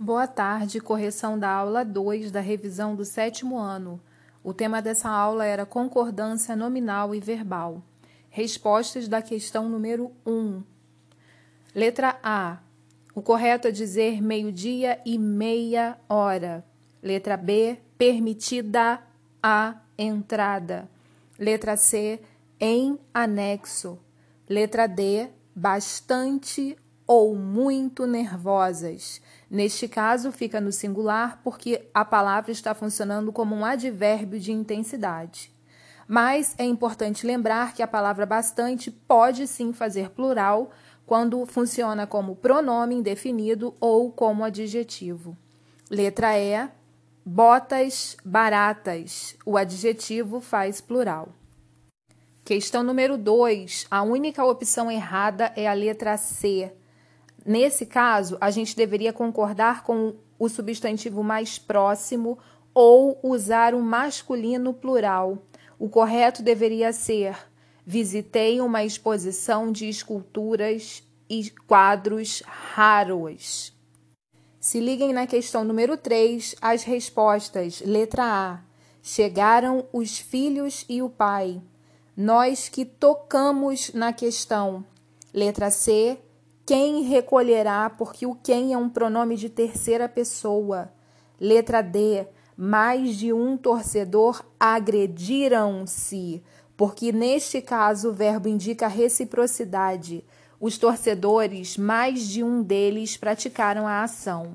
Boa tarde, correção da aula 2 da revisão do sétimo ano. O tema dessa aula era concordância nominal e verbal. Respostas da questão número 1. Letra A. O correto é dizer meio-dia e meia hora. Letra B. Permitida a entrada. Letra C. Em anexo. Letra D. Bastante ou muito nervosas. Neste caso, fica no singular porque a palavra está funcionando como um advérbio de intensidade. Mas é importante lembrar que a palavra bastante pode sim fazer plural quando funciona como pronome indefinido ou como adjetivo. Letra E, botas baratas. O adjetivo faz plural. Questão número 2. A única opção errada é a letra C. Nesse caso, a gente deveria concordar com o substantivo mais próximo ou usar o masculino plural. O correto deveria ser: visitei uma exposição de esculturas e quadros raros. Se liguem na questão número 3, as respostas. Letra A: Chegaram os filhos e o pai. Nós que tocamos na questão. Letra C: quem recolherá, porque o quem é um pronome de terceira pessoa. Letra D. Mais de um torcedor agrediram-se, porque neste caso o verbo indica reciprocidade. Os torcedores, mais de um deles, praticaram a ação.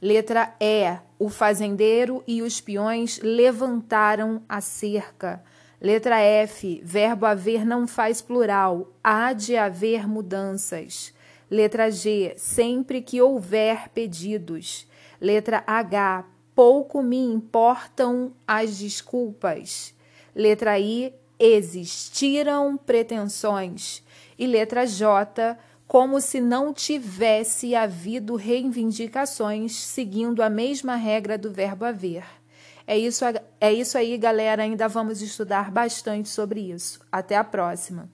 Letra E. O fazendeiro e os peões levantaram a cerca. Letra F. Verbo haver não faz plural. Há de haver mudanças. Letra G, sempre que houver pedidos. Letra H, pouco me importam as desculpas. Letra I, existiram pretensões. E letra J, como se não tivesse havido reivindicações seguindo a mesma regra do verbo haver. É isso, é isso aí, galera. Ainda vamos estudar bastante sobre isso. Até a próxima.